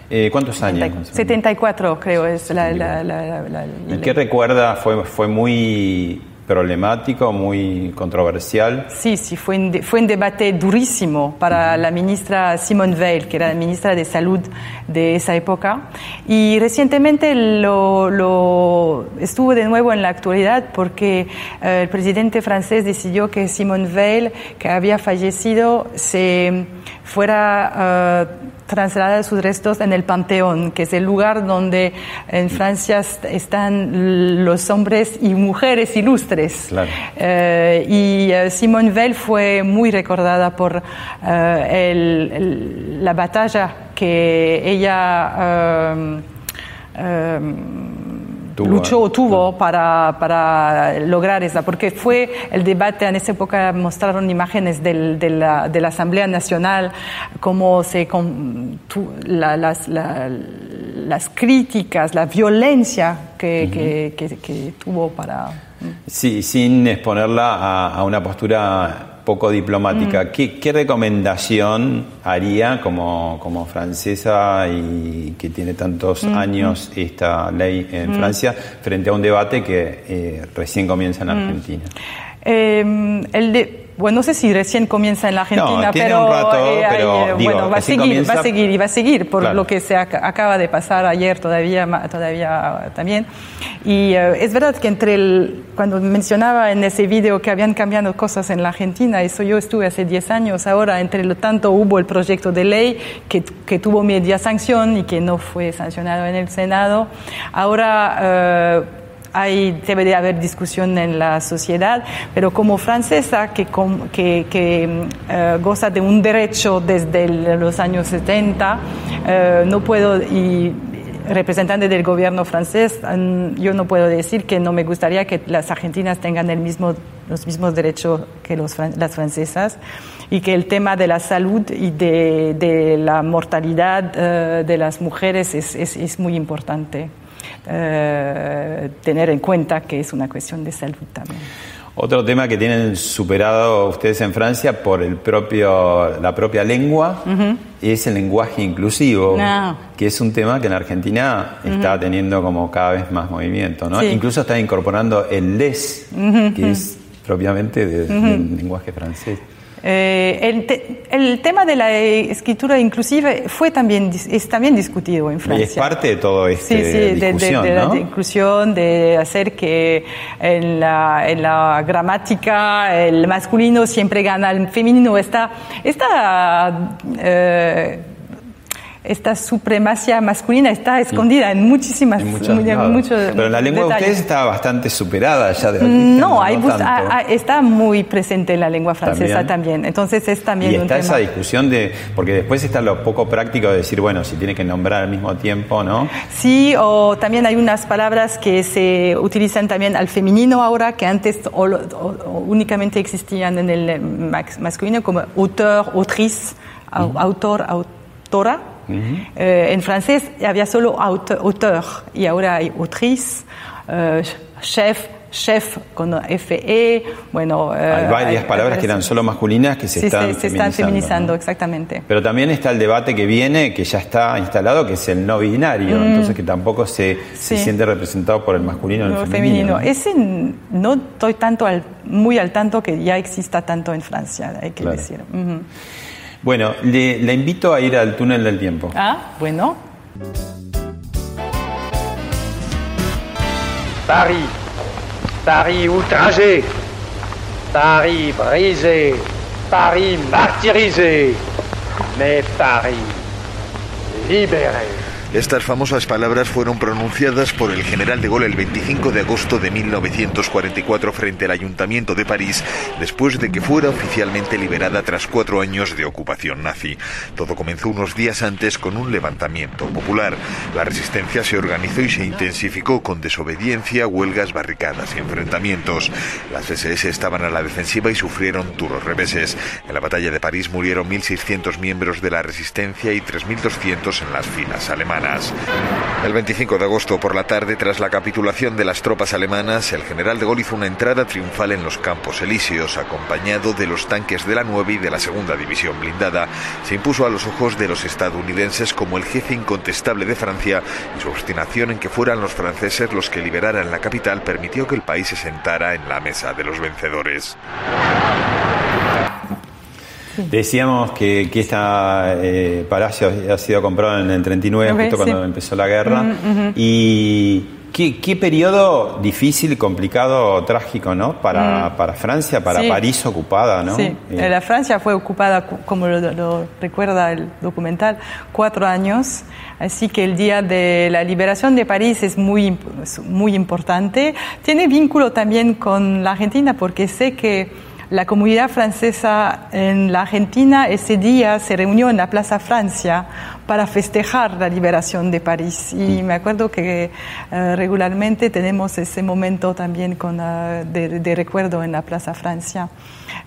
eh, ¿Cuántos años? más o menos? 74 creo es la... la- la- la- la- ¿Y la qué recuerda? ¿Fue, fue muy problemático, muy controversial? Sí, sí, fue un, fue un debate durísimo para la ministra Simone Veil, que era la ministra de Salud de esa época. Y recientemente lo, lo- estuvo de nuevo en la actualidad porque eh, el presidente francés decidió que Simone Veil, que había fallecido, se fuera eh, trasladar sus restos en el Panteón, que es el lugar donde en Francia est- están los hombres y mujeres ilustres. Claro. Eh, y eh, Simone Veil fue muy recordada por eh, el- el- la batalla que ella Tuvo, luchó, tuvo para, para lograr esa, porque fue el debate en esa época, mostraron imágenes del- de, la, de la Asamblea Nacional, cómo se con- tu- la- las, la- las críticas, la violencia que, que- que- que tuvo para... Sí, sin exponerla a, a una postura poco diplomática, ¿qué, qué recomendación haría como, como francesa y que tiene tantos años esta ley en Francia frente a un debate que eh, recién comienza en Argentina? Eh, el de- bueno, no sé si recién comienza en la Argentina, No, tiene pero, un rato, pero, eh, digo, bueno, va a seguir, comienza- va a seguir y va a seguir por Claro. lo que se ac- acaba de pasar ayer todavía, todavía también. Y eh, es verdad que entre el, cuando mencionaba en ese video que habían cambiado cosas en la Argentina, eso yo estuve hace 10 años, ahora entre lo tanto hubo el proyecto de ley que, que tuvo media sanción y que no fue sancionado en el Senado. Ahora eh, hay, debe de haber discusión en la sociedad, pero como francesa que, que, que, eh, goza de un derecho desde los años 70, eh, no puedo, y representante del gobierno francés, mm, yo no puedo decir que no me gustaría que las argentinas tengan el mismo, los mismos derechos que los, las francesas y que el tema de la salud y de, de la mortalidad eh, de las mujeres es, es, es muy importante eh, tener en cuenta que es una cuestión de salud también. Otro tema que tienen superado ustedes en Francia por el propio, la propia lengua es el lenguaje inclusivo, No. que es un tema que en Argentina está teniendo como cada vez más movimiento, ¿no? Sí. Incluso está incorporando el les, que es propiamente de- del lenguaje francés. Eh, el, te- el tema de la escritura inclusiva fue también, es también discutido en Y Francia. es parte de todo este Sí, sí, de, de- discusión, de la inclusión, de hacer que en la, en la gramática el masculino siempre gana al femenino. Esta, esta, eh, esta supremacía masculina está escondida en muchísimas, En muchos en muchos Pero la lengua de detalles. ustedes está bastante superada ya de origen, No, hay bus- tanto. ah, ah, está muy presente en la lengua francesa También. también. Entonces es también Y un está tema. esa discusión de, porque después está lo poco práctico de decir, bueno, si tiene que nombrar al mismo tiempo, ¿no? Sí, o también hay unas palabras que se utilizan también al femenino ahora, que antes o o- o únicamente existían en el eh, masculino, como auteur, autrice, au- autor, autora. Eh, en francés había solo aut- auteur y ahora hay autrice, eh, chef, chef con FE, bueno... eh, Hay varias hay- palabras que eran solo masculinas que se sí, están se, se están feminizando, feminizando, ¿no? exactamente. Pero también está el debate que viene, que ya está instalado, que es el no binario, entonces que tampoco se, se Mm. Siente representado por el masculino o el No, femenino. femenino. Ese no estoy tanto al- muy al tanto que ya exista tanto en Francia, hay que Claro. decir. Bueno, le, le invito a ir al túnel del tiempo. Ah, bueno. Paris, Paris outragé, Paris brisé, Paris martyrisé, mais Paris libéré. Estas famosas palabras fueron pronunciadas por el general de Gaulle el 25 de agosto de 1944 frente al Ayuntamiento de París, después de que fuera oficialmente liberada tras cuatro años de ocupación nazi. Todo comenzó unos días antes con un levantamiento popular. La resistencia se organizó y se intensificó con desobediencia, huelgas, barricadas y enfrentamientos. Las SS estaban a la defensiva y sufrieron duros reveses. En la batalla de París murieron 1.600 miembros de la resistencia y 3.200 en las filas alemanas. El 25 de agosto por la tarde, tras la capitulación de las tropas alemanas, el general de Gaulle hizo una entrada triunfal en los Campos Elíseos, acompañado de los tanques de la 9 y de la segunda división blindada. Se impuso a los ojos de los estadounidenses como el jefe incontestable de Francia y su obstinación en que fueran los franceses los que liberaran la capital permitió que el país se sentara en la mesa de los vencedores. Decíamos que, que este palacio ha sido comprado en el 39, Ok, justo sí. cuando empezó la guerra. Y qué, qué periodo difícil, complicado, trágico, ¿no? Para, para Francia, para Sí. París ocupada, ¿no? Sí, Eh, la Francia fue ocupada, cu- como lo, lo recuerda el documental, cuatro años. Así que el día de la liberación de París es muy, muy importante. Tiene vínculo también con la Argentina porque sé que la comunidad francesa en la Argentina ese día se reunió en la Plaza Francia para festejar la liberación de París. Y me acuerdo que eh, regularmente tenemos ese momento también con, eh, de, de recuerdo en la Plaza Francia.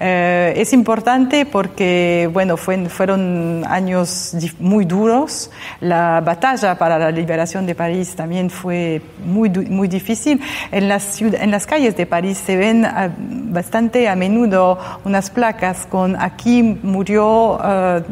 Eh, es importante porque, bueno, fue- fueron años muy duros. La batalla para la liberación de París también fue muy, muy difícil. En las, en las calles de París se ven ah, bastante a menudo unas placas con aquí murió eh,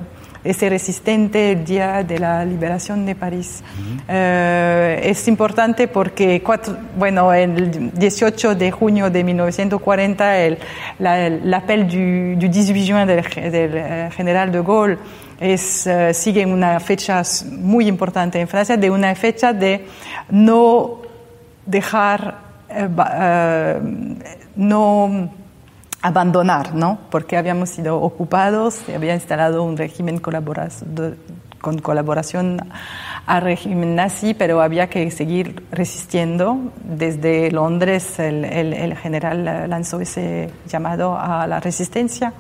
ese resistente el día de la liberación de París. Eh, es importante porque, cuatro, bueno, el 18 de junio de 1940, el, la, el appel du, du 18 juin del, del eh, general de Gaulle es, eh, sigue una fecha muy importante en Francia, de una fecha de no dejar, no abandonar, ¿no? Porque habíamos sido ocupados, se había instalado un régimen con colaboración al régimen nazi, pero había que seguir resistiendo. Desde Londres el, el- el general lanzó ese llamado a la resistencia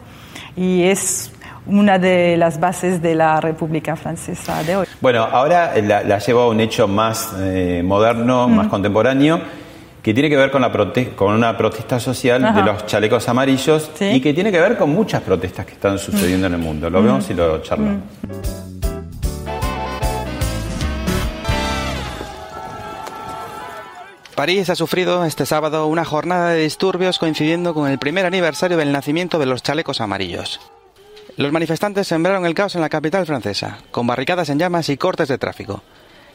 y es una de las bases de la República Francesa de hoy. Bueno, ahora la, la llevo a un hecho más eh, moderno, más contemporáneo, que tiene que ver con, la prote- con una protesta social Ajá. de los chalecos amarillos Sí. y que tiene que ver con muchas protestas que están sucediendo en el mundo. Lo vemos y lo charlamos. París ha sufrido este sábado una jornada de disturbios coincidiendo con el primer aniversario del nacimiento de los chalecos amarillos. Los manifestantes sembraron el caos en la capital francesa, con barricadas en llamas y cortes de tráfico.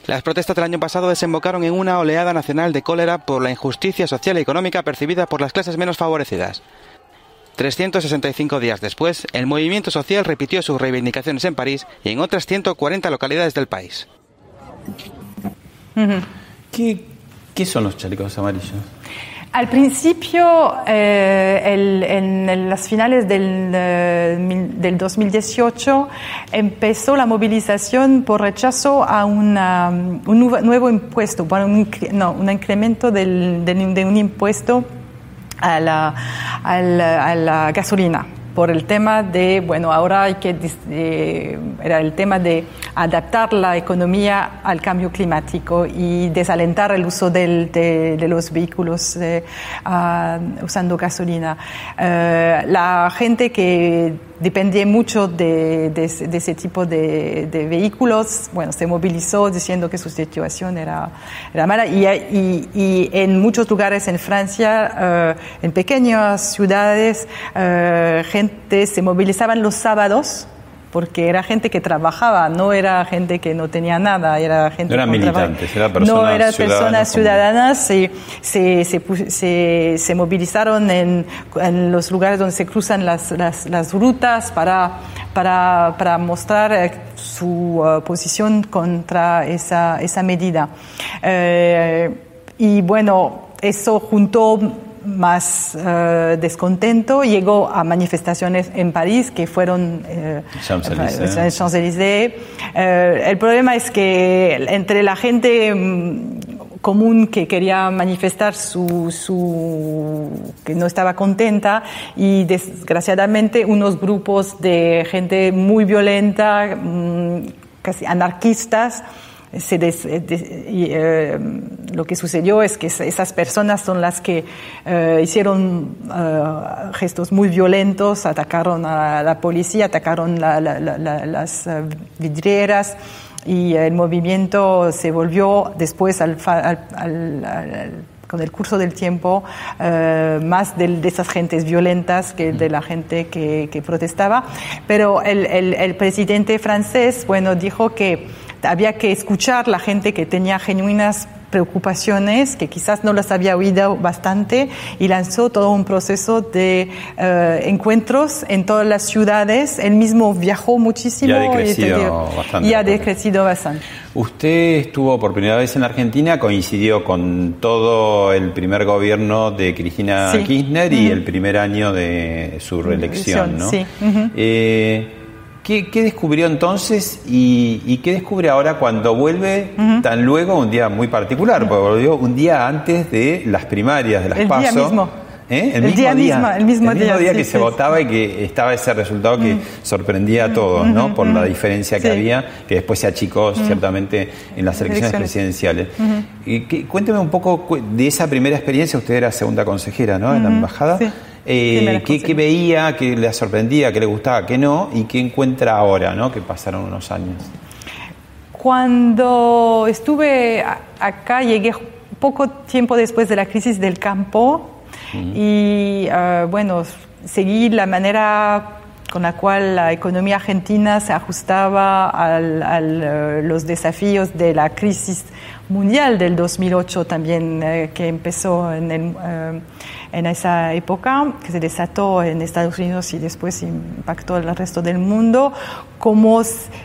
Las protestas del año pasado desembocaron en una oleada nacional de cólera por la injusticia social y económica percibida por las clases menos favorecidas. 365 días después, el movimiento social repitió sus reivindicaciones en París y en otras 140 localidades del país. ¿Qué, son los chalecos amarillos? Al principio, eh, el- en las finales del, eh, del 2018, empezó la movilización por rechazo a una- un nuevo, impuesto, bueno, un, no, un incremento del- del- de un impuesto a la, a a la gasolina por el tema de, bueno, ahora hay que, eh, era el tema de adaptar la economía al cambio climático y desalentar el uso del- de, los vehículos eh, ah, usando gasolina. Eh, la gente que dependía mucho de, de ese- tipo de, vehículos, bueno, se movilizó diciendo que su situación era, era mala. Y, y- en muchos lugares en Francia, eh, en pequeñas ciudades, eh, gente se movilizaban los sábados porque era gente que trabajaba, no era gente que no tenía nada, era gente No eran militantes, eran No personas eran ciudadanas personas ciudadanas, se, se, se, se- se movilizaron en, en los lugares donde se cruzan las, las, las rutas para, para, para mostrar eh, su eh, posición contra esa, esa medida. Eh, y bueno, eso juntó más eh, descontento, llegó a manifestaciones en París que fueron eh, Champs-Élysées. Champs-Élysées. Eh, el problema es que entre la gente mm, común que quería manifestar su, su que no estaba contenta y desgraciadamente unos grupos de gente muy violenta, mm, casi anarquistas, eh, eh, lo que sucedió es que es- esas personas son las que eh, hicieron gestos muy violentos, atacaron a la policía, atacaron la- la- la- la- las vidrieras y el movimiento se volvió después al, al- al- con el curso del tiempo más del- de, esas gentes violentas que de la gente que, protestaba. Pero el, el- el presidente francés, bueno, dijo que había que escuchar la gente que tenía genuinas preocupaciones, que quizás no las había oído bastante, y lanzó todo un proceso de eh, encuentros en todas las ciudades. Él mismo viajó muchísimo. Y ha decrecido bastante Y ha la protesta. decrecido bastante. Usted estuvo por primera vez en la Argentina, coincidió con todo el primer gobierno de Cristina Sí. Kirchner y el primer año de su reelección, ¿no? Sí. Eh, ¿qué, qué descubrió entonces y, y qué descubre ahora cuando vuelve tan luego un día muy particular? Porque volvió un día antes de las primarias, de las El día PASO. mismo. ¿Eh? El día mismo, el mismo día, que sí, se sí, votaba y que estaba ese resultado que sorprendía a todos, ¿no? Por la diferencia que había, que después se achicó ciertamente en las elecciones presidenciales. Y que- cuénteme un poco de esa primera experiencia, usted era segunda consejera, ¿no? En la embajada. Eh, ¿qué, veía, qué le sorprendía, qué le gustaba, qué no? ¿Y qué encuentra ahora, ¿no? Que pasaron unos años. Cuando estuve acá, llegué poco tiempo después de la crisis del campo y, eh, bueno, seguí la manera con la cual la economía argentina se ajustaba a los desafíos de la crisis mundial del 2008 también, eh, que empezó en, eh, en, esa época, que se desató en Estados Unidos y después impactó el resto del mundo, cómo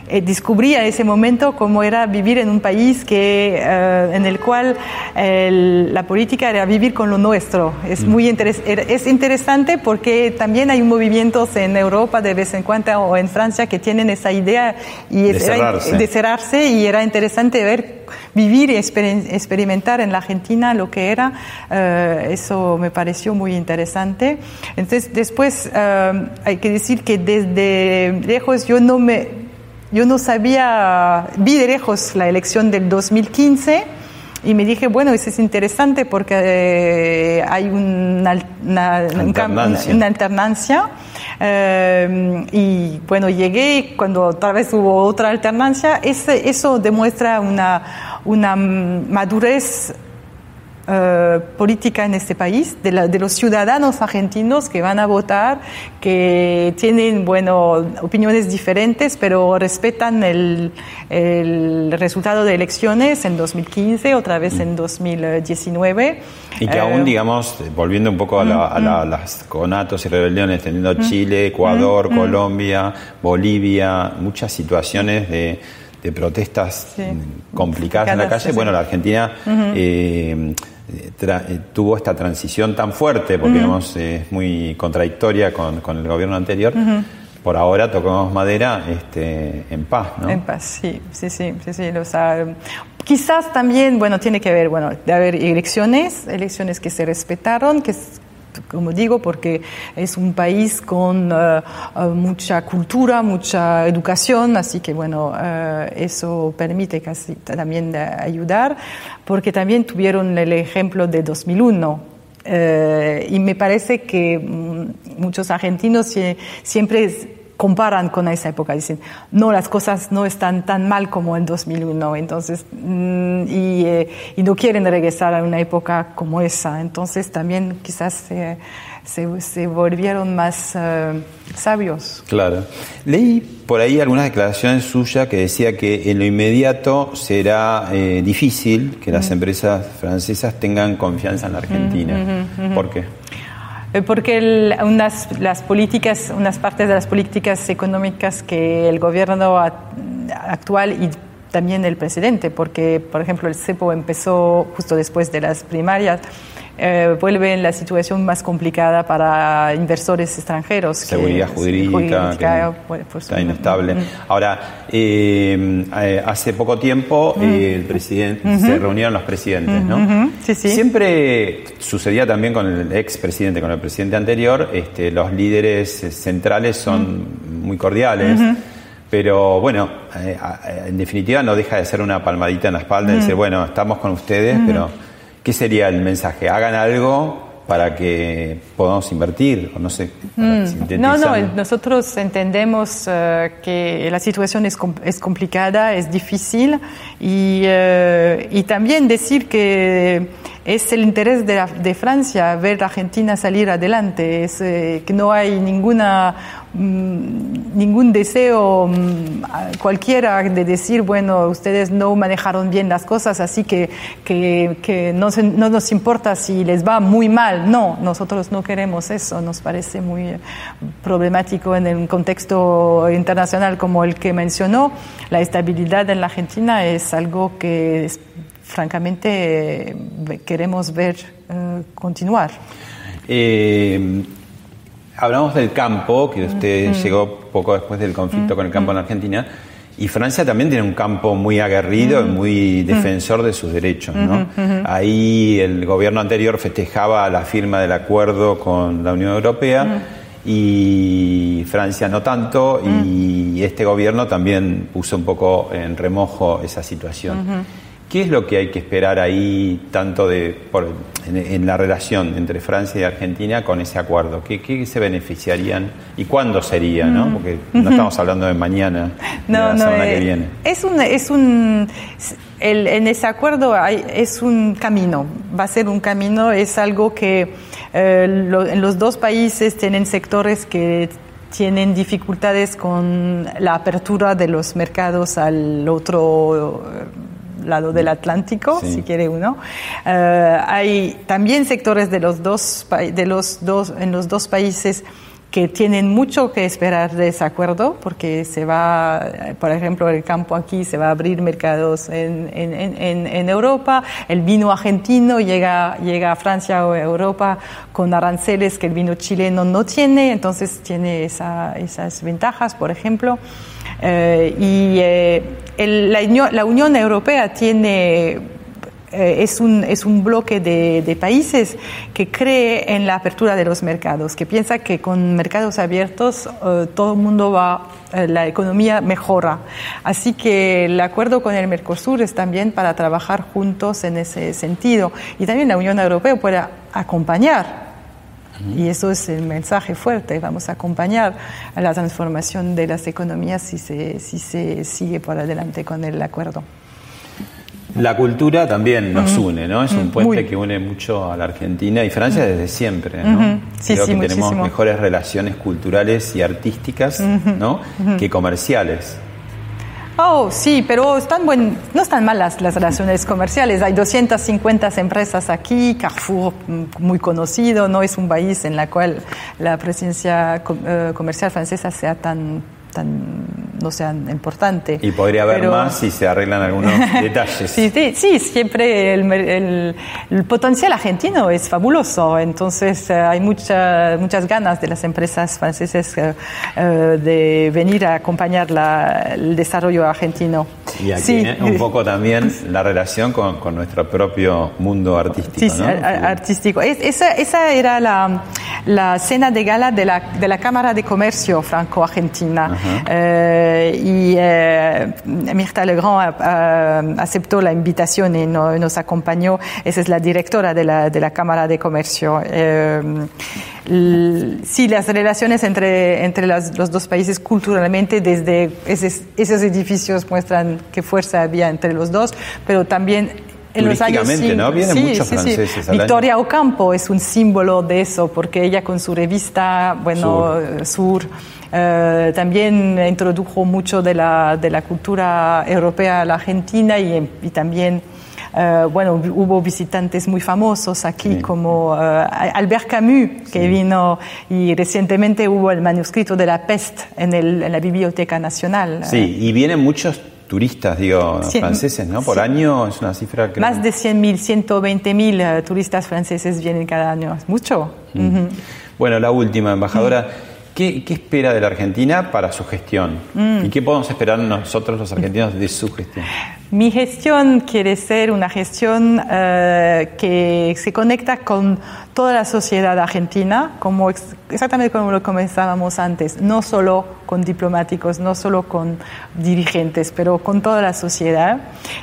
eh, descubría ese momento cómo era vivir en un país que, en el cual la política era vivir con lo nuestro. Es, mm. muy es interesante porque también hay movimientos en Europa de vez en cuando o en Francia que tienen esa idea y de, cerrarse. de cerrarse y era interesante ver vivir experimentar en la Argentina lo que era, eh, eso me pareció muy interesante. Entonces, después eh, hay que decir que desde lejos yo no me yo no sabía, vi de lejos la elección del 2015 y me dije, bueno, eso es interesante porque eh, hay una, una, alternancia. una alternancia. y bueno, llegué cuando otra vez hubo otra alternancia, ese, eso demuestra una, una madurez eh, política en este país, de, de, los ciudadanos argentinos que van a votar, que tienen, bueno, opiniones diferentes, pero respetan el, el resultado de elecciones en 2015, otra vez en 2019. Y que aún, eh, digamos, volviendo un poco a, las conatos y rebeliones, teniendo Chile, Ecuador, Colombia, Bolivia, muchas situaciones de de protestas complicadas en la calle. Bueno, la Argentina eh, eh, tuvo esta transición tan fuerte, porque es muy contradictoria con, el gobierno anterior. Por ahora tocamos madera este, en paz, ¿no? En paz, sí, sí, sí, sí, sí quizás también, bueno, tiene que ver, bueno, de haber elecciones, elecciones que se respetaron, que como digo, porque es un país con eh, eh, mucha cultura, mucha educación, así que bueno, eh, eso permite casi también ayudar, porque también tuvieron el ejemplo de 2001. y me parece que mm, muchos argentinos siempre comparan con esa época, dicen, no, las cosas no están tan mal como en 2001, entonces, mm, eh, y, no quieren regresar a una época como esa, entonces también quizás se, se, volvieron más eh, sabios. Claro. Leí por ahí algunas declaraciones suyas que decía que en lo inmediato será eh, difícil que las empresas francesas tengan confianza en la Argentina. ¿Por qué? Eh, porque unas, las políticas, unas partes de las políticas económicas que el gobierno actual y también el presidente, porque, por ejemplo, el CEPO empezó justo después de las primarias, eh, vuelve en la situación más complicada para inversores extranjeros. Seguridad jurídica, está inestable. Ahora, eh, eh, hace poco tiempo el presidente, se reunieron los presidentes, ¿no? Sí, sí. Siempre sucedía también con el ex presidente, con el presidente anterior, este, los líderes centrales son muy cordiales. Pero bueno, en definitiva no deja de ser una palmadita en la espalda y decir, bueno, estamos con ustedes, pero ¿Qué sería el mensaje? Hagan algo para que podamos invertir, o no sé. Mm. no, no, nosotros entendemos eh, que la situación es, es, complicada, es difícil y, eh, y también decir que es el interés de, de, Francia ver a Argentina salir adelante, es eh, que no hay ninguna mm, ningún deseo mm, cualquiera de decir, bueno, ustedes no manejaron bien las cosas, así que, que, que no, no, nos importa si les va muy mal. No, nosotros no queremos eso, nos parece muy problemático en un contexto internacional como el que mencionó. La estabilidad en la Argentina es algo que francamente eh, queremos ver eh, continuar. Eh, hablamos del campo, que usted llegó poco después del conflicto con el campo en Argentina, y Francia también tiene un campo muy aguerrido y muy defensor de sus derechos. ¿no? Ahí el gobierno anterior festejaba la firma del acuerdo con la Unión Europea y Francia no tanto, y este gobierno también puso un poco en remojo esa situación. ¿Qué es lo que hay que esperar ahí tanto de, en, la relación entre Francia y Argentina con ese acuerdo? ¿Qué, se beneficiarían y cuándo sería? ¿no? Mm. Porque no estamos hablando de mañana, no, la semana que eh, viene. Es un, es un, en ese acuerdo hay, es un camino, va a ser un camino, es algo que eh, en los dos países tienen sectores que tienen dificultades con la apertura de los mercados al otro eh, lado del Atlántico, si quiere uno. Eh, hay también sectores de los dos, de los dos, en los dos países que tienen mucho que esperar de ese acuerdo, porque se va, por ejemplo, el campo aquí se va a abrir mercados en, en, en, Europa, el vino argentino llega, llega a Francia o Europa con aranceles que el vino chileno no tiene, entonces tiene esa, esas ventajas, por ejemplo. Eh, y eh, el, la, la Unión Europea tiene eh, es, un, es un bloque de, de, países que cree en la apertura de los mercados, que piensa que con mercados abiertos eh, todo el mundo va, eh, la economía mejora. Así que el acuerdo con el Mercosur es también para trabajar juntos en ese sentido. Y también la Unión Europea puede acompañar y eso es el mensaje fuerte. Vamos a acompañar a la transformación de las economías si se, si se sigue por adelante con el acuerdo. La cultura también nos une, ¿no? Es un puente que une mucho a la Argentina y Francia desde siempre, ¿no? Creo que tenemos mejores relaciones culturales y artísticas, ¿no? Que comerciales. Oh, sí, pero están buen, no están malas las relaciones comerciales. Hay 250 empresas aquí, Carrefour mm, muy conocido, no es un país en el cual la presencia eh, comercial francesa sea tan tan no sean importante. Y podría haber más si se arreglan algunos detalles. Sí, sí, siempre el, el, potencial argentino es fabuloso, entonces eh, hay mucha, muchas ganas de las empresas francesas eh, eh, de venir a acompañar la, el desarrollo argentino. Y aquí un poco también la relación con, con nuestro propio mundo artístico. Sí, artístico. esa, esa era la, la, cena de gala de la, de la Cámara de Comercio franco-argentina. Eh, y eh, Mirta Legrand eh, aceptó la invitación y nos acompañó. Esa es la directora de la, de la Cámara de Comercio. sí, las relaciones entre, entre los dos países culturalmente desde esos, esos edificios muestran qué fuerza había entre los dos, pero también en los años ¿no? Vienen muchos franceses Victoria Ocampo es un símbolo de eso, porque ella con su revista, bueno, Sur, eh, también introdujo mucho de la, de la cultura europea a la Argentina y, y también eh, bueno, hubo visitantes muy famosos aquí como eh, Albert Camus, que vino y recientemente hubo el manuscrito de la peste en, el, en la Biblioteca Nacional. Sí, y vienen muchos turistas, digo, franceses, ¿no? Por año es una cifra que... Más de 100.000, 120.000 turistas franceses vienen cada año. Es mucho. Mm. Bueno, la última, embajadora. ¿Qué, espera de la Argentina para su gestión? Mm. ¿Y qué podemos esperar nosotros los argentinos de su gestión? Mi gestión quiere ser una gestión eh, que se conecta con toda la sociedad argentina, como exactamente como lo comenzábamos antes, no solo con diplomáticos, no solo con dirigentes, pero con toda la sociedad.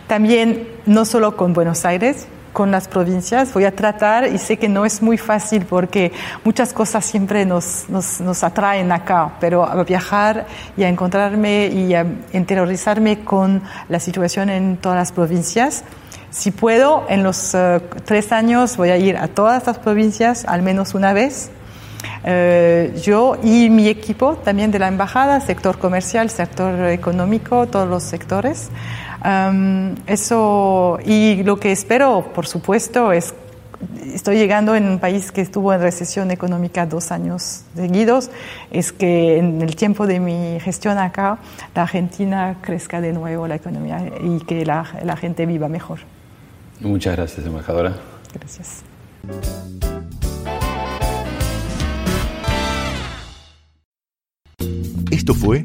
También no solo con Buenos Aires, con las provincias. Voy a tratar, y sé que no es muy fácil porque muchas cosas siempre nos, nos, nos atraen acá, pero a viajar y a encontrarme y a interiorizarme con la situación en todas las provincias. Si puedo, en los eh, tres años voy a ir a todas las provincias al menos una vez. Eh, yo y mi equipo también de la embajada, sector comercial, sector económico, todos los sectores eso, y lo que espero, por supuesto, es estoy llegando en un país que estuvo en recesión económica dos años seguidos, es que en el tiempo de mi gestión acá, la Argentina crezca de nuevo la economía y que la, la gente viva mejor. Muchas gracias, embajadora. Gracias. Esto fue